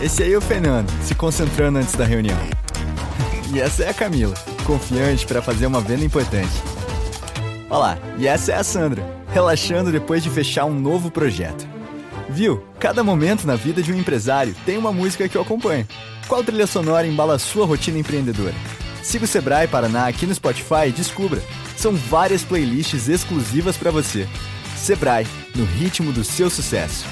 Esse aí é o Fernando, se concentrando antes da reunião. E essa é a Camila, confiante para fazer uma venda importante. Olá, e essa é a Sandra, relaxando depois de fechar um novo projeto. Viu? Cada momento na vida de um empresário tem uma música que eu acompanho. Qual trilha sonora embala a sua rotina empreendedora? Siga o Sebrae Paraná aqui no Spotify e descubra. São várias playlists exclusivas para você. Sebrae, no ritmo do seu sucesso.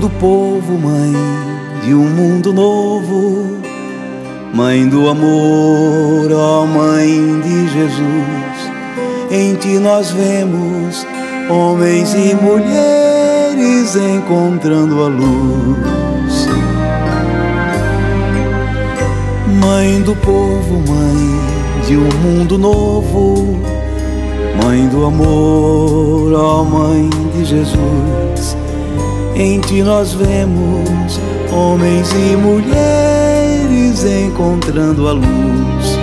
Do povo, mãe de um mundo novo, mãe do amor, ó mãe de Jesus. Em ti nós vemos homens e mulheres encontrando a luz. Mãe do povo, mãe de um mundo novo, mãe do amor, ó mãe de Jesus. Em ti nós vemos homens e mulheres encontrando a luz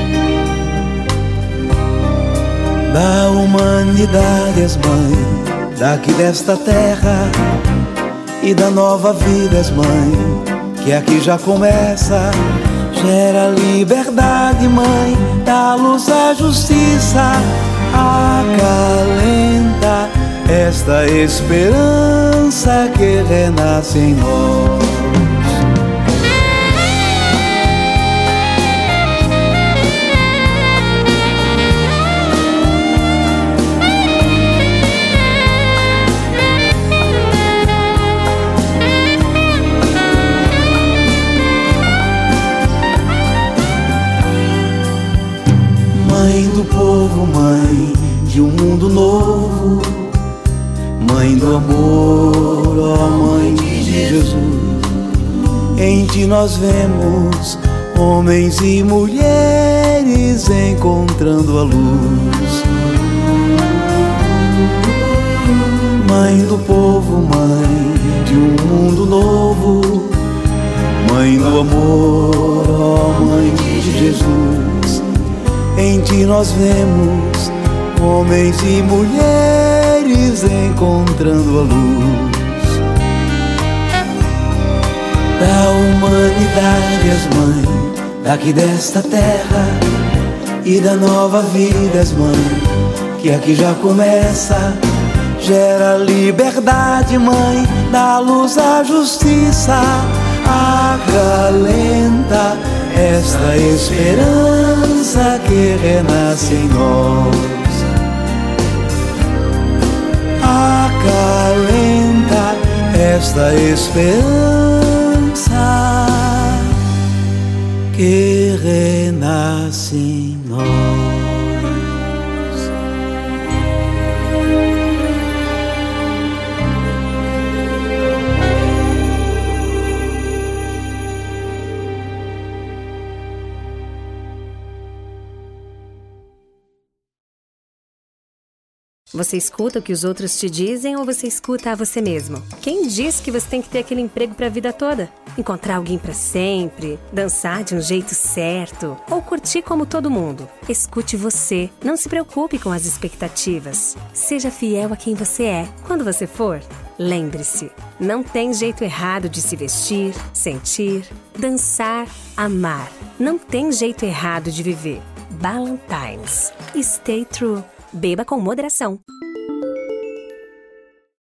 da humanidade, és mãe daqui desta terra e da nova vida, és mãe que aqui já começa. Gera liberdade, mãe, dá luz à justiça, acalenta esta esperança que renasce em nós. Mãe do povo, mãe de um mundo novo Mãe do amor, ó Mãe de Jesus, em ti nós vemos homens e mulheres encontrando a luz. Mãe do povo, mãe de um mundo novo, Mãe do amor, ó Mãe de Jesus, em ti nós vemos homens e mulheres encontrando a luz da humanidade, as mãe daqui desta terra e da nova vida, as mãe que aqui já começa. Gera liberdade, mãe, dá luz à justiça, acalenta esta esperança que renasce em nós. Esta esperança que renasce em nós. Você escuta o que os outros te dizem ou você escuta a você mesmo? Quem diz que você tem que ter aquele emprego para a vida toda? Encontrar alguém para sempre? Dançar de um jeito certo? Ou curtir como todo mundo? Escute você. Não se preocupe com as expectativas. Seja fiel a quem você é. Quando você for, lembre-se: não tem jeito errado de se vestir, sentir, dançar, amar. Não tem jeito errado de viver. Ballantines. Stay true. Beba com moderação.